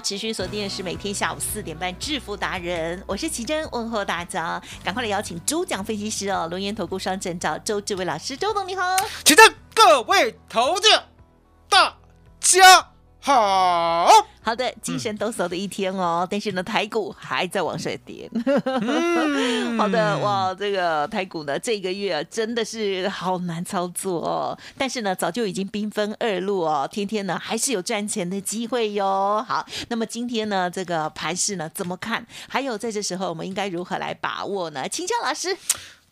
持续锁定的是每天下午四点半致富达人，我是奇珍，问候大家，赶快来邀请主讲分析师哦，龙岩投顾双证照周志伟老师，周总你好。请的各位投资，大家好。好的，精神抖擞的一天哦，但是呢，台股还在往上跌。嗯 好的，哇，这个台股呢，这个月啊真的是好难操作哦。但是呢，早就已经兵分二路哦，天天呢还是有赚钱的机会哟。好，那么今天呢，这个盘势呢怎么看？还有在这时候我们应该如何来把握呢？请教老师。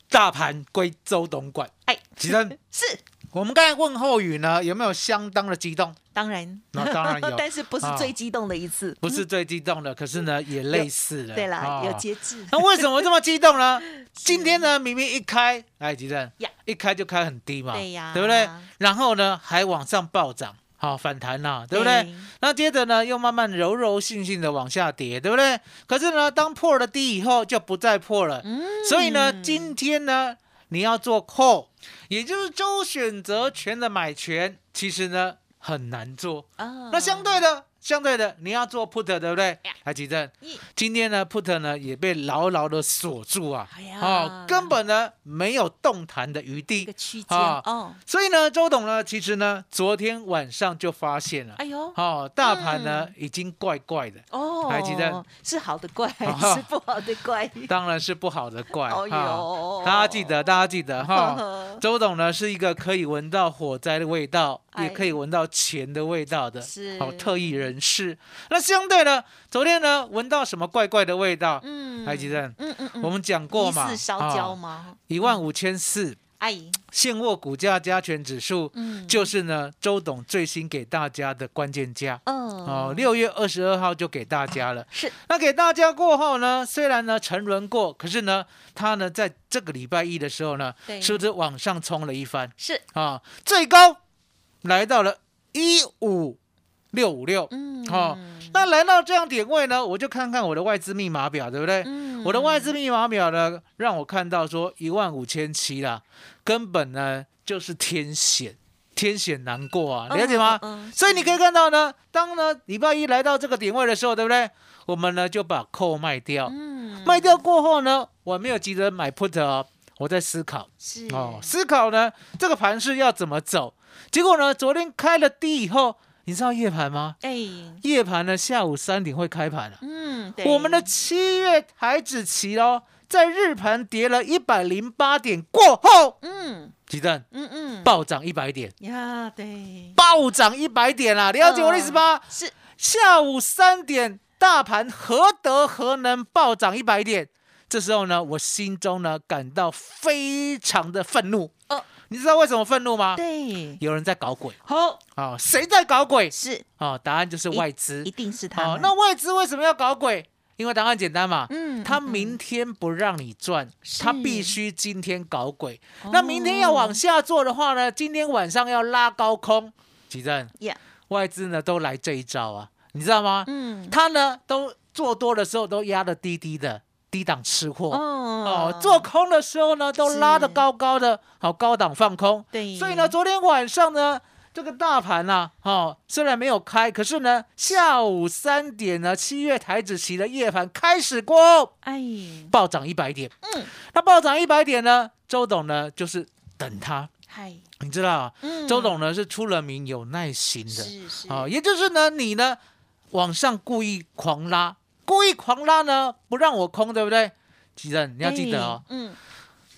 大盘归周董管。哎，起身 是我们刚才问候语呢，有没有相当的激动？当然，那当然有 但是不是啊最激动的一次？不是最激动的，可是呢，也类似了。对啦，啊有节制。那为什么这么激动呢？今天呢，明明一开，哎，吉正呀，一开就开很低嘛，对呀对不对？然后呢，还往上暴涨，好反弹呐，对不对对？那接着呢，又慢慢柔柔性性的往下跌，对不对？可是呢，当破了低以后，就不再破了。嗯所以呢，今天呢，你要做 call，也就是周选择权的买权，其实呢很难做。啊那相对的，相对的，你要做 put，对不对？呀？来，吉正，今天呢 put 呢也被牢牢的锁住啊。哦，根本呢没有动弹的余地。哦，所以呢，周董呢，其实呢，昨天晚上就发现了。哎，呦，哦，大盘呢已经怪怪的，哦，还记得是好的怪还哦是不好的怪？当然是不好的怪哦大家记得，大家记得哈。周董呢是一个可以闻到火灾的味道，哎。也可以闻到钱的味道的，是。好特异人士。那相对呢，昨天呢闻到什么怪怪的味道？嗯还记得嗯嗯嗯，我们讲过嘛？疑似烧焦吗？一万五千四，阿姨，现货股价加权指数，嗯就是呢周董最新给大家的关键价。嗯哦，六月二十二号就给大家了。是那给大家过后呢，虽然呢沉沦过，可是呢，它呢在这个礼拜一的时候呢，对是不是往上冲了一番是，啊？最高来到了一五六五六，嗯哦，那来到这样点位呢，我就看看我的外资密码表，对不对？嗯我的外资密码表呢，让我看到说一万五千七啦，根本呢就是天险，天险难过啊，了解吗？嗯嗯所以你可以看到呢，当呢礼拜一来到这个点位的时候，对不对？我们呢就把扣卖掉，嗯卖掉过后呢，我没有急着买 put 哦，我在思考是哦，思考呢这个盘是要怎么走。结果呢，昨天开了低以后，你知道夜盘吗？哎，夜盘呢下午三点会开盘了、嗯，对。我们的七月台指期哦，在日盘跌了一百零八点过后，嗯。鸡蛋嗯嗯。暴涨一百点，呀，对，暴涨一百点啦，了解我的意思吗？是。下午三点，大盘何德何能暴涨一百点？这时候呢，我心中呢感到非常的愤怒。哦，你知道为什么愤怒吗？对，有人在搞鬼好啊！谁在搞鬼是啊？答案就是外资一。定是他那外资为什么要搞鬼？因为答案简单嘛，嗯他明天不让你赚，他必须今天搞鬼。那明天要往下做的话呢，今天晚上要拉高空，几阵呀，外资呢都来这一招啊，你知道吗？嗯他呢都做多的时候都压的低低的，低档吃货。哦。哦，做空的时候呢，都拉的高高的，好高档放空。对，所以呢，昨天晚上呢，这个大盘呢、哦，虽然没有开，可是呢，下午三点呢，七月台子期的夜盘开始过。后，哎，暴涨一百点。嗯，那暴涨一百点呢，周董呢就是等它，嗨，你知道啊，嗯。周董呢是出了名有耐心的。是是。啊、也就是呢，你呢往上故意狂拉，故意狂拉呢，不让我空，对不对？吉正，你要记得哦，哎嗯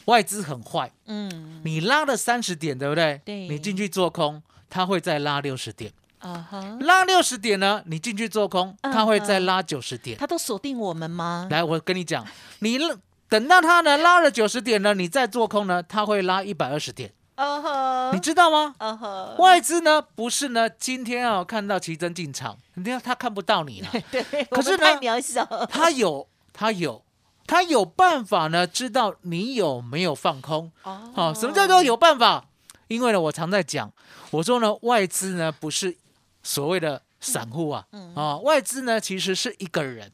外资很坏，嗯你拉了三十点，对不对？对你进去做空，它会再拉六十点。啊哈，拉六十点呢，你进去做空，嗯它会再拉九十点。他都锁定我们吗？来，我跟你讲，你等到它呢拉了九十点呢，你再做空呢，它会拉一百二十点，你知道吗？外资呢不是呢，今天啊看到奇珍进场，你看他看不到你了，对，可是呢太渺小，他有他有他有办法呢，知道你有没有放空。哦好、什么叫做有办法？因为呢，我常在讲，我说呢，外资呢不是所谓的散户啊，嗯啊、外资呢其实是一个人。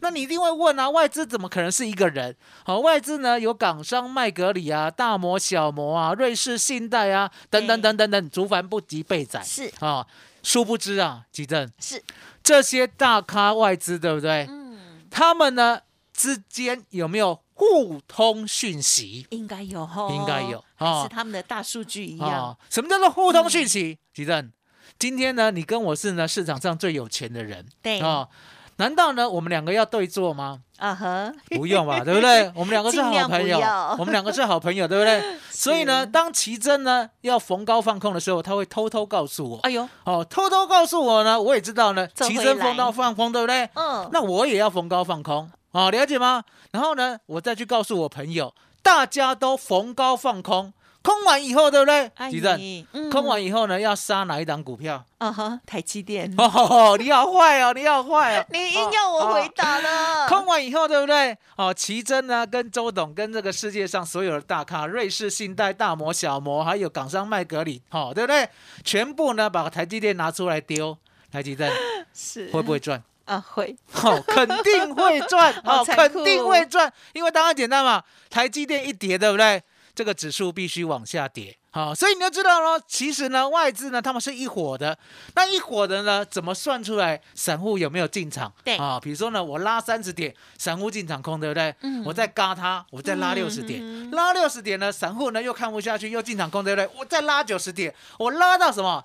那你一定会问啊，外资怎么可能是一个人？好、外资呢有港商麦格里啊、大摩、小摩啊、瑞士信贷啊，等等等等等，竹凡不及被宰是啊。殊不知啊，吉正是，这些大咖外资对不对？嗯，他们呢之间有没有互通讯息？应该有哈，应该有还哦是他们的大数据一样啊，什么叫做互通讯息？吉正，今天呢，你跟我是呢市场上最有钱的人，对。啊，难道呢我们两个要对坐吗？啊哈，不用吧，对不对？我们两个是好朋友，我们两个是好朋友，对不对？所以呢，当奇珍呢要逢高放空的时候，他会偷偷告诉我，哎呦，哦，偷偷告诉我呢，我也知道呢，奇珍逢高放空，对不对？嗯，那我也要逢高放空，哦，了解吗？然后呢，我再去告诉我朋友，大家都逢高放空，空完以后，对不对？阿吉正，姨，嗯空完以后呢，要杀哪一档股票？啊哈，台积电，哦，你好坏哦，你好坏哦，你硬要我回答了，空完以后，对不对？哦，奇珍呢，跟周董，跟这个世界上所有的大咖，瑞士信贷、大摩、小摩，还有港商麦格里，哦，对不对？全部呢，把台积电拿出来丢，台积电是会不会赚？啊会，哦，肯定会赚，哦，好残酷肯定会赚，因为答案简单嘛，台积电一跌，对不对？这个指数必须往下跌，好、所以你就知道了，其实呢，外资呢，他们是一伙的，那一伙的呢，怎么算出来散户有没有进场？对啊、比如说呢，我拉三十点，散户进场空，对不对？嗯我再嘎它，我再拉六十点，嗯拉六十点呢，散户呢又看不下去，又进场空，对不对？我再拉九十点，我拉到什么？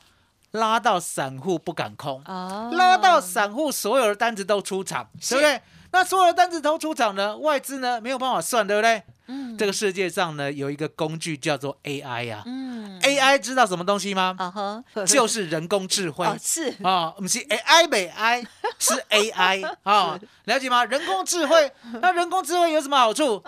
拉到散户不敢空，哦拉到散户所有的单子都出场，对不对？那所有的单子都出场呢，外资呢没有办法算，对不对？嗯这个世界上呢有一个工具叫做 AI 呀、嗯 AI 知道什么东西吗？啊哈，就是人工智慧 哦是啊，不是 AI 美 I 是 AI 啊，了解吗？人工智慧，那人工智慧有什么好处？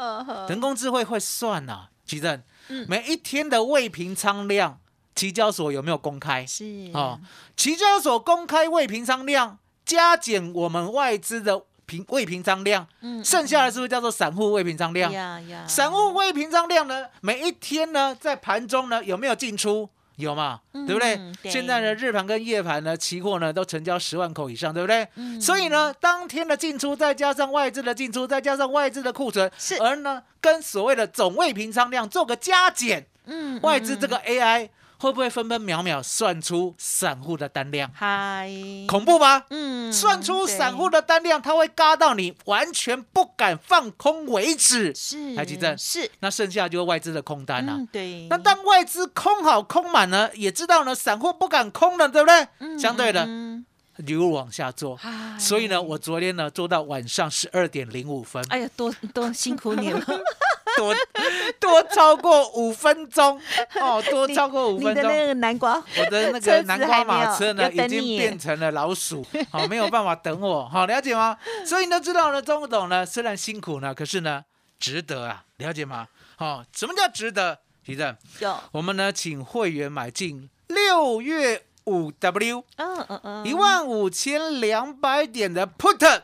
人工智慧会算呐、奇正嗯，每一天的未平仓量，期交所有没有公开？是哦，期交所公开未平仓量，加减我们外资的平未平仓量，嗯剩下的是不是叫做散户未平仓量？呀呀，散户未平仓量呢，每一天呢在盘中呢有没有进出？有嘛，对不对？现在呢，日盘跟夜盘呢，期货呢都成交十万口以上，对不对？嗯。所以呢，当天的进出，再加上外资的进出，再加上外资的库存，是。而呢，跟所谓的总未平仓量做个加减，嗯外资这个 AI 会不会分分秒秒算出散户的单量？嗨，恐怖吧？嗯算出散户的的单量，它会嘎到你完全不敢放空为止。是台积证是那剩下就是外资的空单了、嗯对，那当外资空好空满呢，也知道呢，散户不敢空了，对不对？嗯相对的，嗯一路往下做。所以呢，我昨天呢做到晚上十二点零五分，哎呀，多多辛苦你了，多多超过五分钟。哦，多超过五分钟。的那个南瓜，我的那个南瓜马车呢，已经变成了老鼠，好没有办法等我，好了解吗？所以你都知道呢，钟董呢虽然辛苦呢，可是呢值得啊，了解吗？好，什么叫值得？提正，有，我们呢请会员买进六月五 W 嗯嗯嗯，一万五千两百点的 Put，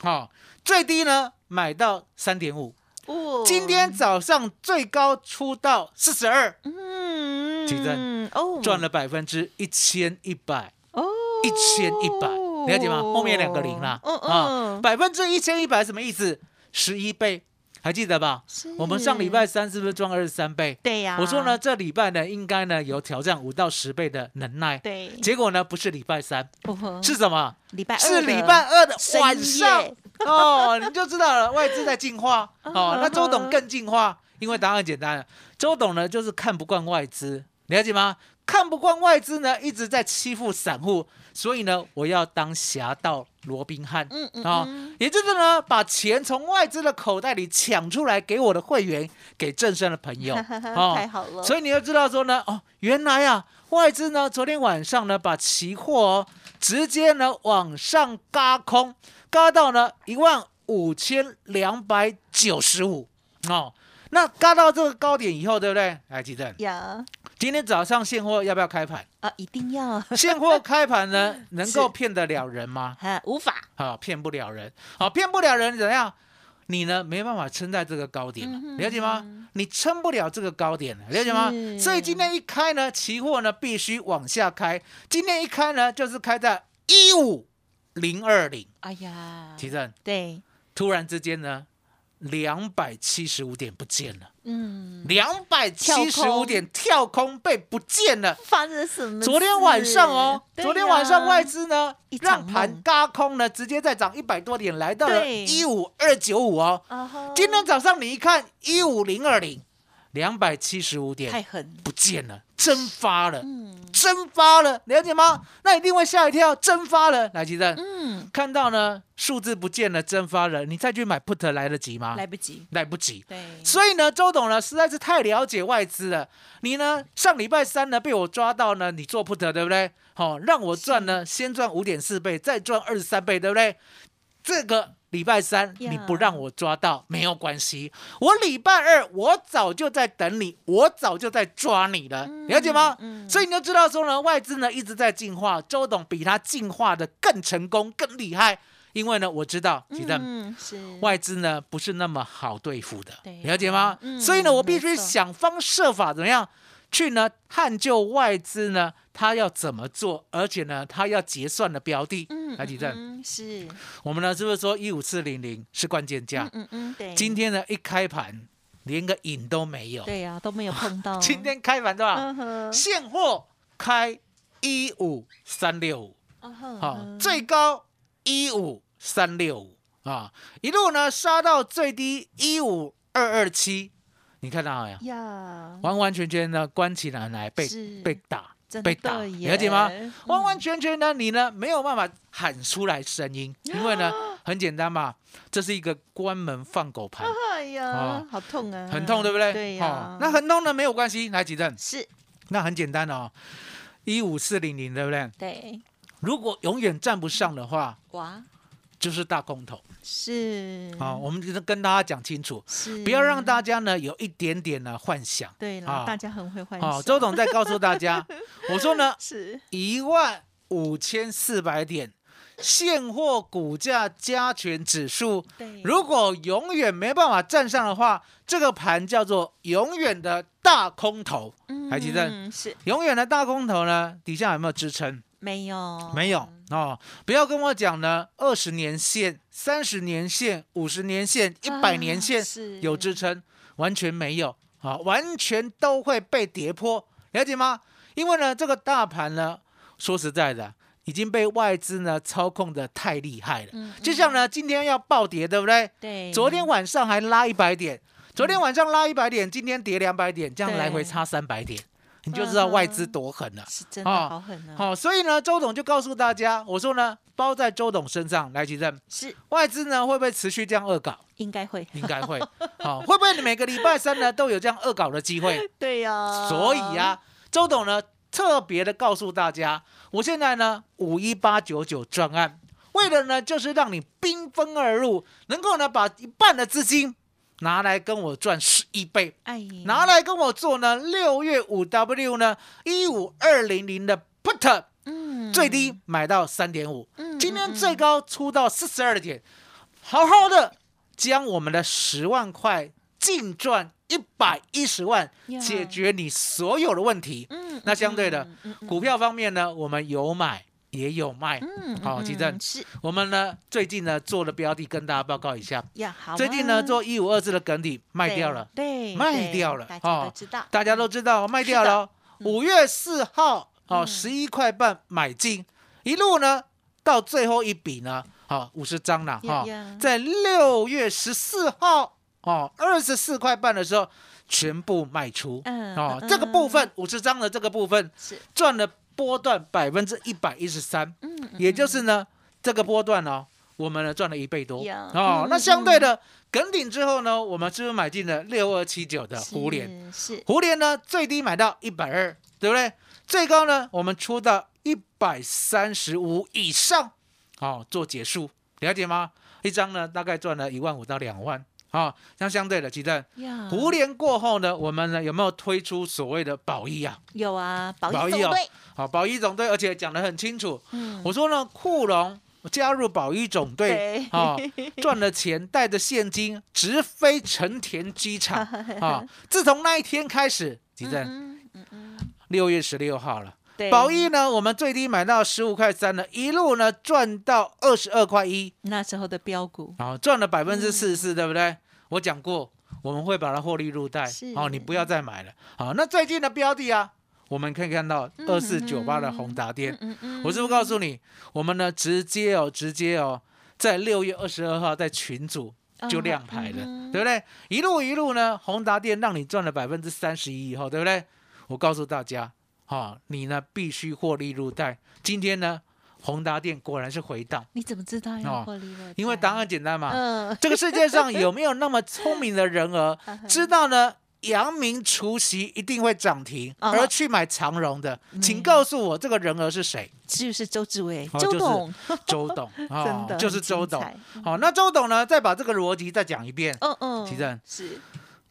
好，最低呢买到三点五，哦。今天早上最高出到四十二，嗯，提振哦，赚了百分之一千一百。哦，一千一百，了解吗？后面两个零啦，嗯啊，嗯，百分之一千一百什么意思？十一倍，还记得吧？我们上礼拜三是不是赚二十三倍？对呀，我说呢，，这礼拜呢应该呢有挑战五到十倍的能耐。对，结果呢不是礼拜三，哦是什么？礼拜二是礼拜二的晚上夜 哦，你就知道了，外资在进化 哦。那周董嗯更进化，因为答案简单了，周董呢就是看不惯外资，了解吗？看不惯外资呢一直在欺负散户，所以呢，我要当侠盗罗宾汉，嗯嗯啊、嗯也就是呢，把钱从外资的口袋里抢出来给我的会员，给正生的朋友，哦太好了，所以你要知道说呢，哦，原来啊，外资呢昨天晚上呢把期货、哦、直接呢往上嘎空，嘎到呢一万五千两百九十五哦。那嘎到这个高点以后，对不对？来，记得有今天早上现货要不要开盘？啊，一定要现货开盘呢，能够骗得了人吗？哈，无法，啊，骗不了人，好、骗不了人怎样？你呢没办法撑在这个高点了，嗯了解吗？你撑不了这个高点了，了解吗？所以今天一开呢，期货呢必须往下开。今天一开呢，就是开在一五零二零。哎呀，提正，对，突然之间呢，两百七十五点不见了，嗯，两百七十五点跳空被不见了。发生什么？昨天晚上哦，对昨天晚上外资呢让盘梦嘎空呢，直接再涨一百多点，来到了对。一五二九五哦。今天早上你一看一五零二零，两百七十五点太点狠，不见了，蒸发了，嗯蒸发了，了解吗？那一定会吓一跳，蒸发了。来，吉正，嗯，看到呢数字不见了，蒸发了，你再去买 put 来得及吗？来不及，来不及。对，所以呢，周董呢实在是太了解外资了。你呢上礼拜三呢被我抓到呢，你做 put 对不对？好、让我赚呢，先赚五点四倍，再赚二十三倍，对不对？这个礼拜三你不让我抓到没有关系，我礼拜二我早就在等你，我早就在抓你了，了解吗？嗯所以你就知道说呢，外资呢一直在进化，周董比他进化的更成功、更厉害，因为呢我知道，其实。嗯，是外资呢不是那么好对付的对，了解吗？嗯所以呢，我必须想方设法怎么样去呢探究外资呢他要怎么做，而且呢他要结算的标的。嗯来，几正，嗯是，我们呢是不是说一五四零零是关键价？嗯嗯，对，今天呢一开盘连个影都没有，对呀都没有碰到，今天开盘对吧？现货开一五三六五。好、最高一五三六五。啊，一路呢杀到最低一五二二七，你看到没有？呀，完完全全呢关起门来被被打，被打，了解吗？嗯。完完全全呢，你呢没有办法喊出来声音，因为呢很简单嘛，这是一个关门放狗盘，哎呀哦，好痛啊，很痛，对不对？对哦呀，那很痛呢没有关系，来几阵，是。那很简单哦，一五四零零，对不对？对，如果永远站不上的话，哇，就是大空头。是，好、我们就是跟大家讲清楚，是，不要让大家呢有一点点的幻想。对了，啊大家很会幻好、想，周董再告诉大家，我说呢，是，一万五千四百点现货股价加权指数，如果永远没办法站上的话，这个盘叫做永远的大空头。还记得嗯是永远的大空头呢，底下有没有支撑？没有，没有。哦，不要跟我讲呢，二十年线、三十年线、五十年线、一百年线啊是。有支撑，完全没有。啊，完全都会被跌破，了解吗？因为呢，这个大盘呢，说实在的，已经被外资呢操控的太厉害了。嗯就像呢，今天要暴跌，对不对？对，昨天晚上还拉一百点，昨天晚上拉一百点，今天跌两百点，这样来回差三百点，你就知道外资多狠了。是真的哦好狠啊，好、所以呢，周董就告诉大家，我说呢，包在周董身上来，吉正，是外资呢会不会持续这样恶搞？应该会，应该会。好、会不会每个礼拜三呢都有这样恶搞的机会？对呀，所以呀、周董呢特别的告诉大家，我现在呢五一八九九专案，为了呢就是让你兵分二路，能够呢把一半的资金拿来跟我赚十一倍。哎，拿来跟我做呢，六月五 W 呢，一五二零零的 put，嗯。最低买到三点五，嗯今天最高出到四十二点，好好的将我们的十万块净赚一百一十万，解决你所有的问题。嗯那相对的股票方面呢，我们有买也有卖。嗯，好，嗯奇正嗯是我们呢最近呢做的标的跟大家报告一下，呀，好啊，最近呢做一五二四的梗底卖掉了。对，卖掉了大家哦都知道，大家都知道卖掉了哦。五月四号哦，十一块半买进，一路呢到最后一笔呢，好五十张了哈在六月十四号哦二十四块半的时候，全部卖出。嗯哦，嗯这个部分五十张的这个部分是赚了波段百分之一百一十三，嗯也就是呢这个波段哦，我们呢赚了一倍多哦嗯。那相对的梗顶之后呢，我们是不是买进了六二七九的胡联？是是胡联呢最低买到一百二，对不对？最高呢我们出到一百三十五以上，哦，做结束，了解吗？一张呢大概赚了一万五到两万。啊，那相对的，鸡蛋呀胡联过后呢，我们呢有没有推出所谓的保一啊？有啊，保保一总队，好，保一总队，而且讲得很清楚。嗯，我说呢，库龙加入保一总队，对啊，赚了钱，带着现金直飞成田机场啊。自从那一天开始，几阵嗯嗯嗯，六月十六号了。对，保一呢，我们最低买到十五块三了，一路呢赚到二十二块一，那时候的标股，啊，赚了百分之四十嗯四，对不对？我讲过，我们会把它获利入袋。是，好，你不要再买了。好，那最近的标的啊，我们可以看到二四九八的宏达电，嗯嗯，我是不是告诉你，我们呢直接哦，直接哦，在六月二十二号在群组就亮牌了，嗯对不对？一路一路呢，宏达电让你赚了百分之三十一以后，对不对？我告诉大家，哈、你呢必须获利入袋。今天呢，宏达电果然是回档，你怎么知道要哦获利了？因为答案简单嘛。嗯，这个世界上有没有那么聪明的人儿，知道呢？阳明除夕一定会涨停，啊而去买长荣的，请告诉我这个人儿是谁？就是周志伟，周董，周董啊，真的就是周董彩。好，那周董呢，再把这个逻辑再讲一遍。嗯嗯，奇正是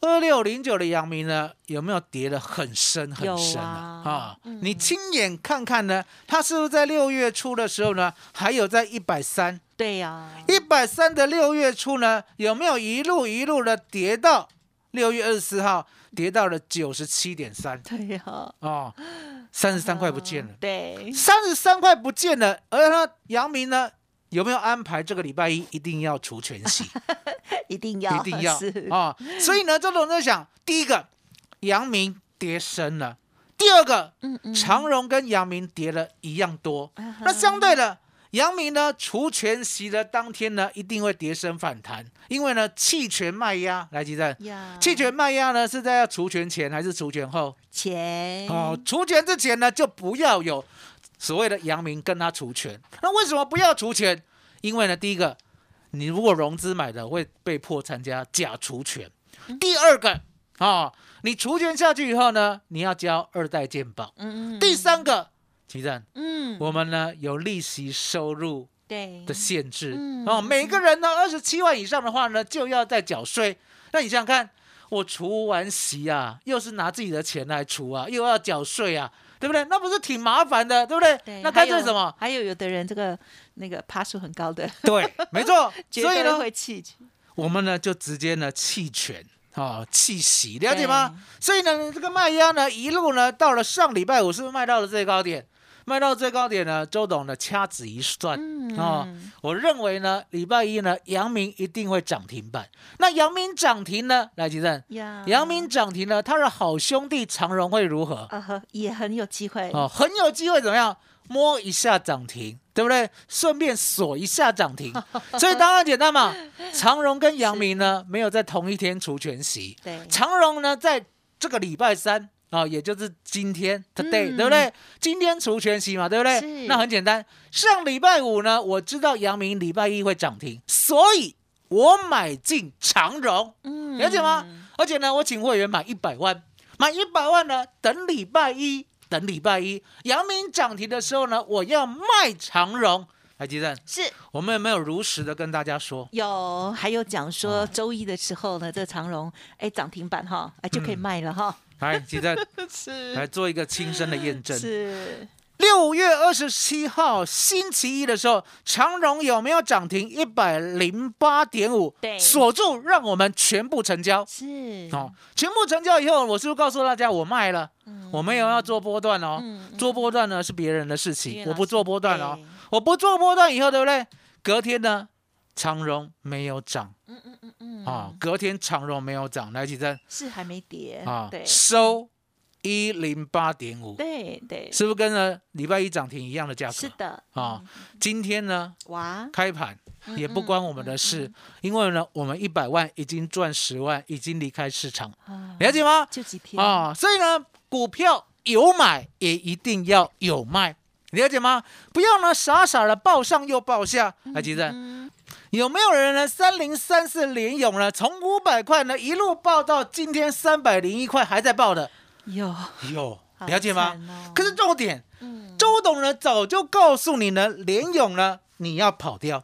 二六零九的阳明呢，有没有跌得很深很深啊？啊？嗯。你亲眼看看呢，它是不是在六月初的时候呢，还有在一百三？对呀，一百三的六月初呢，有没有一路一路的跌到六月二十四号，跌到了九十七点三。对呀，哦，三十三块不见了，对，三十三块不见了，而它，阳明呢有没有安排这个礼拜一一定要除权息？一定要，一定要是啊、所以呢，周董在想，第一个，阳明跌深了；第二个，嗯嗯，长荣跟阳明跌了一样多。那相对的，阳明呢，除权息的当天呢，一定会跌升反弹，因为呢，弃权卖压，来，吉正，呀，弃权卖压呢是在要除权前还是除权后？前哦，除权之前呢，就不要有所谓的阳明跟他除权。那为什么不要除权？因为呢，第一个，你如果融资买的会被迫参加假除权；第二个，啊、你除权下去以后呢，你要交二代健保；嗯嗯，第三个，其正，嗯，我们呢有利息收入对。的限制。嗯哦，每个人呢二十七万以上的话呢，就要再缴税。那你想想看，我除完息啊，又是拿自己的钱来除啊，又要缴税啊，对不对？那不是挺麻烦的，对不对？对，那干脆什么？还有有的人这个那个爬树很高的，对，没错。所以呢，会弃权，我们呢就直接呢弃权啊，弃息，了解吗？所以呢，这个卖压呢一路呢到了上礼拜五，是不是卖到了最高点？卖到最高点呢，周董呢掐指一算，嗯哦，我认为呢，礼拜一呢，阳明一定会涨停板。那阳明涨停呢，来吉正，呀，阳明涨停呢，他的好兄弟长荣会如何？也很有机会，哦，很有机会怎么样？摸一下涨停，对不对？顺便锁一下涨停。所以当然简单嘛，长荣跟阳明呢，没有在同一天除权息。对，长荣呢，在这个礼拜三啊、也就是今天 today，、嗯对不对？今天除权息嘛，对不对是？那很简单，上礼拜五呢，我知道阳明礼拜一会涨停，所以我买进长荣，嗯了解吗？而且呢，我请会员买一百万，买一百万呢，等礼拜一，等礼拜一，阳明涨停的时候呢，我要卖长荣。来，吉正，是我们有没有如实的跟大家说？有，还有讲说啊周一的时候呢，这长荣哎涨停板哈，哎就可以嗯卖了哈，来，吉正是来做一个亲身的验证。是六月二十七号星期一的时候，长荣有没有涨停一百零八点五？对锁住，让我们全部成交。是哦，全部成交以后，我是不是告诉大家我卖了？嗯我没有要做波段哦，嗯做波段呢是别人的事情，我不做波段哦。我不做波段以后，对不对？隔天呢，长荣没有涨。嗯嗯嗯嗯。啊，隔天长荣没有涨，来几针是还没跌啊对，收一零八点五，对对，是不是跟呢礼拜一涨停一样的价格？是的，啊，今天呢哇，开盘也不关我们的事，因为呢我们一百万已经赚十万，已经离开市场，啊了解吗？就几天。啊，所以呢股票有买也一定要有卖，了解吗？不要呢傻傻的报上又报下，还记得？嗯，有没有人呢？三零三四联勇呢，从五百块呢一路报到今天三百零一块，还在报的，有。有。了解吗？哦。可是重点，嗯。周董呢早就告诉你呢，联勇呢你要跑掉，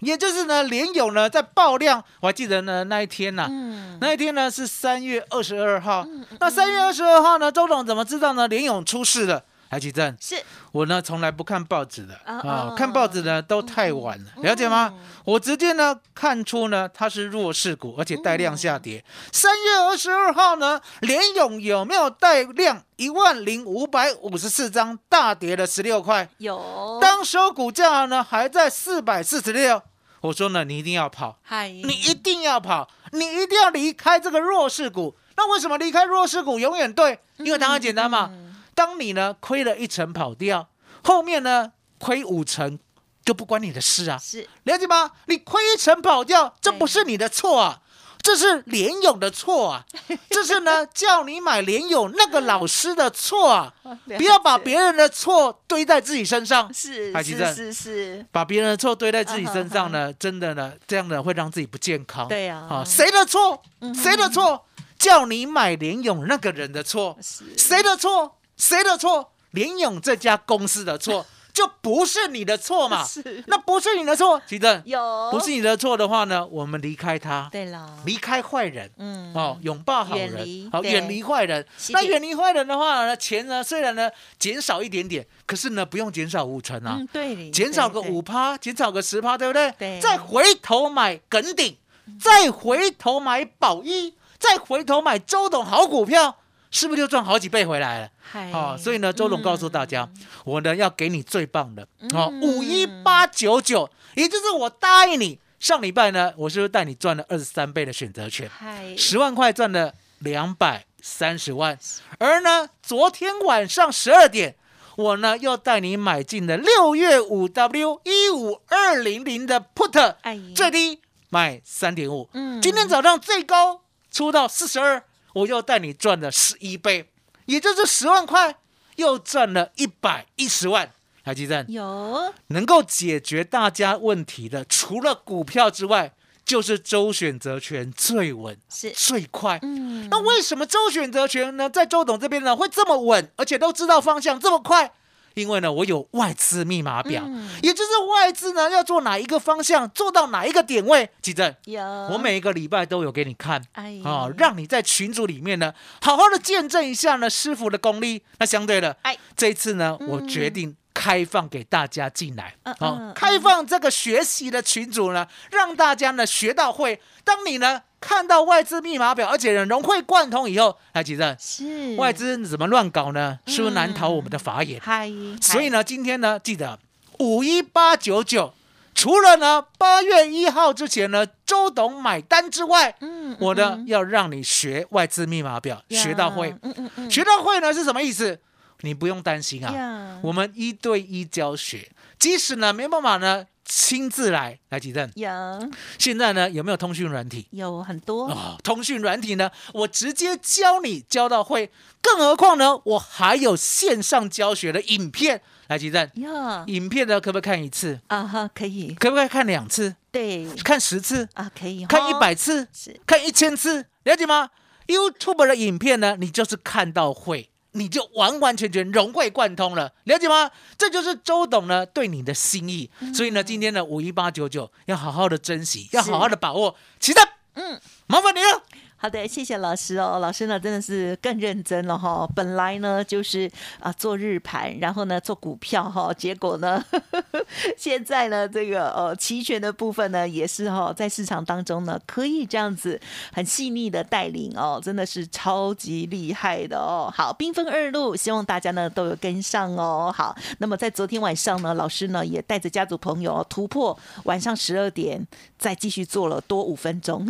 也就是呢联勇呢在爆量，我还记得呢那一天呐、嗯，那一天呢是三月二十二号，那三月二十二号呢，周董怎么知道呢？联勇出事了。台积电，是我呢从来不看报纸的啊看报纸呢都太晚了，了解吗？我直接呢看出呢它是弱势股，而且带量下跌。三月二十二号呢，联勇有没有带量？一万零五百五十四张，大跌了十六块。有，当时候股价呢还在四百四十六，我说呢你一定要跑，嗨，你一定要跑，你一定要离开这个弱势股。那为什么离开弱势股永远对？因为答案简单嘛。嗯当你呢亏了一成跑掉，后面呢亏五成就不关你的事啊，是了解吗？你亏一成跑掉，这不是你的错啊，这是联勇的错啊，这是呢叫你买联勇那个老师的错啊，不要把别人的错堆在自己身上。是是是是，把别人的错堆在自己身上呢，真的呢，这样呢会让自己不健康。对啊啊，谁的错？嗯谁的错？叫你买联勇那个人的错。谁的错？谁的错？联勇这家公司的错，就不是你的错嘛？是那不是你的错，吉正，有不是你的错的话呢，我们离开他，对了，离开坏人。嗯哦，拥抱好人，好远离坏人。那远离坏人的话呢，钱呢虽然呢减少一点点，可是呢不用减少五成啊，嗯对，减少个五，趴，减少个十趴，对不对？对再回头买耿鼎，再回头买宝一，再回头买周董好股票，是不是就赚好几倍回来了？嗨哦，所以呢，周董告诉大家，我呢要给你最棒的。哦，嗯五一八九九，也就是我答应你，上礼拜呢，我是不是带你赚了二十三倍的选择权？嗨，十万块赚了两百三十万，而呢，昨天晚上十二点，我呢又带你买进了六月五 W 一五二零零的 Put，哎最低买三点五，嗯。今天早上最高出到四十二，我又带你赚了十一倍，也就是十万块又赚了一百一十万。台积电有能够解决大家问题的，除了股票之外，就是周选择权最稳、是最快。嗯那为什么周选择权呢，在周董这边呢会这么稳，而且都知道方向这么快？因为呢，我有外资密码表，嗯也就是外资呢要做哪一个方向，做到哪一个点位。记得，有我每一个礼拜都有给你看。哎啊、让你在群组里面呢，好好的见证一下呢师傅的功力。那相对的，哎这一次呢，嗯我决定开放给大家进来，嗯好、嗯开放这个学习的群组呢，让大家呢学到会。当你呢看到外资密码表，而且呢融会贯通以后，来记得是外资怎么乱搞呢？是不是难逃我们的法眼？嗨，所以呢，今天呢，记得五一八九九，除了呢八月一号之前呢，周董买单之外，嗯，我呢要让你学外资密码表，呀学到会。嗯嗯嗯，学到会呢是什么意思？你不用担心啊，呀我们一对一教学，即使呢没办法呢亲自来来几阵。有现在呢有没有通讯软体？有很多哦，通讯软体呢，我直接教你教到会，更何况呢，我还有线上教学的影片。来，吉正，呀影片呢可不可以看一次？啊哈，可以可不可以看两次？对看十次？啊，可以看一百次？是看一千次？了解吗？YouTube 的影片呢，你就是看到会。你就完完全全融会贯通了，了解吗？这就是周董呢对你的心意。所以呢，今天的五一八九九要好好的珍惜，要好好的把握。期待，嗯，麻烦你了。好的，谢谢老师哦。老师呢真的是更认真了哈。本来呢就是啊做日盘，然后呢做股票哈，结果呢 现在呢这个呃期权的部分呢也是哈在市场当中呢可以这样子很细腻的带领哦，真的是超级厉害的哦。好，缤纷二路，希望大家呢都有跟上哦。好，那么在昨天晚上呢，老师呢也带着家族朋友、突破晚上十二点，再继续做了多五分钟。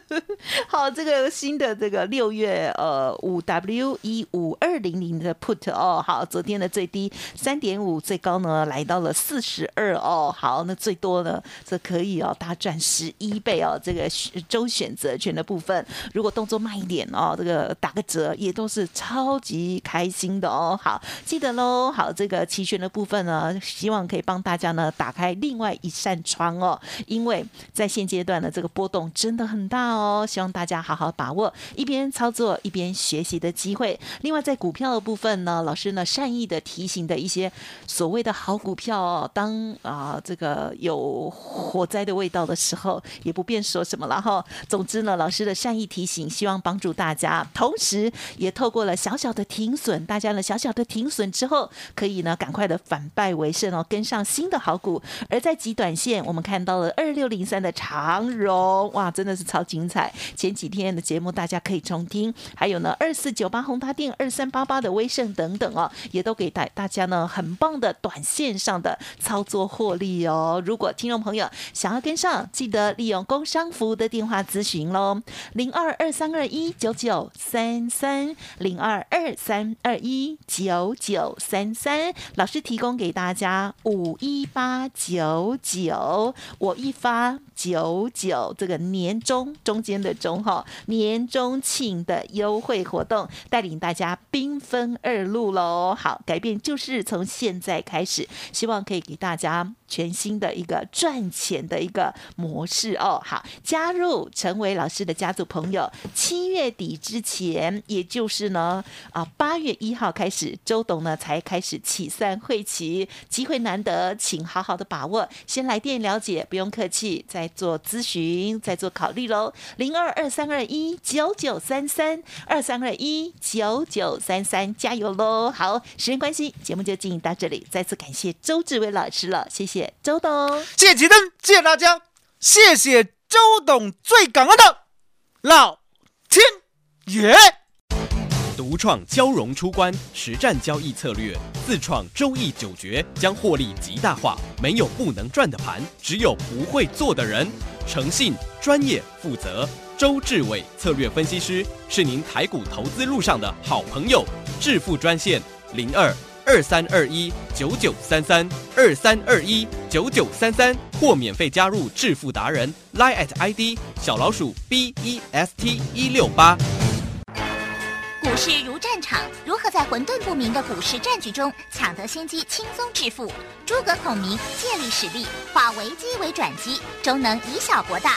好，这个新的这个六月呃五 W 一五二零零的 put 哦，好，昨天的最低三点五，最高呢来到了四十二哦，好，那最多呢这可以哦大赚十一倍哦，这个周选择权的部分，如果动作慢一点哦，这个打个折也都是超级开心的哦。好，记得喽，好，这个期权的部分呢，希望可以帮大家呢打开另外一扇窗哦，因为在现阶段呢，这个波动真的很大哦，希望大家好好把握一边操作一边学习的机会。另外，在股票的部分呢，老师呢善意的提醒的一些所谓的好股票哦，当啊这个有火灾的味道的时候，也不便说什么了哈。总之呢，老师的善意提醒，希望帮助大家，同时也透过了小小的停损，大家呢小小的停损之后，可以呢赶快的反败为胜哦，跟上新的好股。而在极短线，我们看到了二六零三的长荣，哇，真的是超精彩！前几天天的节目大家可以重听，还有呢二四九八宏达电、二三八八的威盛等等哦，也都给大大家呢很棒的短线上的操作获利哦。如果听众朋友想要跟上，记得利用工商服务的电话咨询喽，零二二三二一九九三三零二二三二一九九三三，老师提供给大家五一八九九，我一发九九，这个年终中间的中哈，年终庆的优惠活动，带领大家兵分二路喽。好，改变就是从现在开始，希望可以给大家全新的一个赚钱的一个模式哦。好，加入成为老师的家族朋友，七月底之前，也就是呢啊八月一号开始，周董呢才开始起算会期，机会难得，请好好的把握。先来电了解，不用客气，再做咨询，再做考虑喽。零二二三二一九九三三二三二一九九三三，加油喽！好，时间关系，节目就进行到这里，再次感谢周志伟老师了，谢谢周董，谢谢吉登，谢谢大家，谢谢周董，最感恩的老天爷。独创交融出关实战交易策略，自创周易九诀，将获利极大化。没有不能赚的盘，只有不会做的人。诚信、专业、负责，周志伟策略分析师是您台股投资路上的好朋友。致富专线零二二三二一九九三三二三二一九九三三，或免费加入致富达人 Line at ID 小老鼠 B E S T 一六八。股市如战场，如何在混沌不明的股市战局中抢得先机，轻松致富？诸葛孔明借力使力，化危机为转机，终能以小博大。